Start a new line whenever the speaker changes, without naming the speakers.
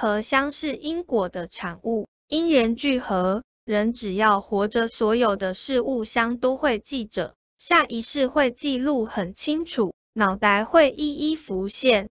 和相是因果的产物，因缘聚合，人只要活着，所有的事物相都会记着，下一世会记录很清楚，脑袋会一一浮现。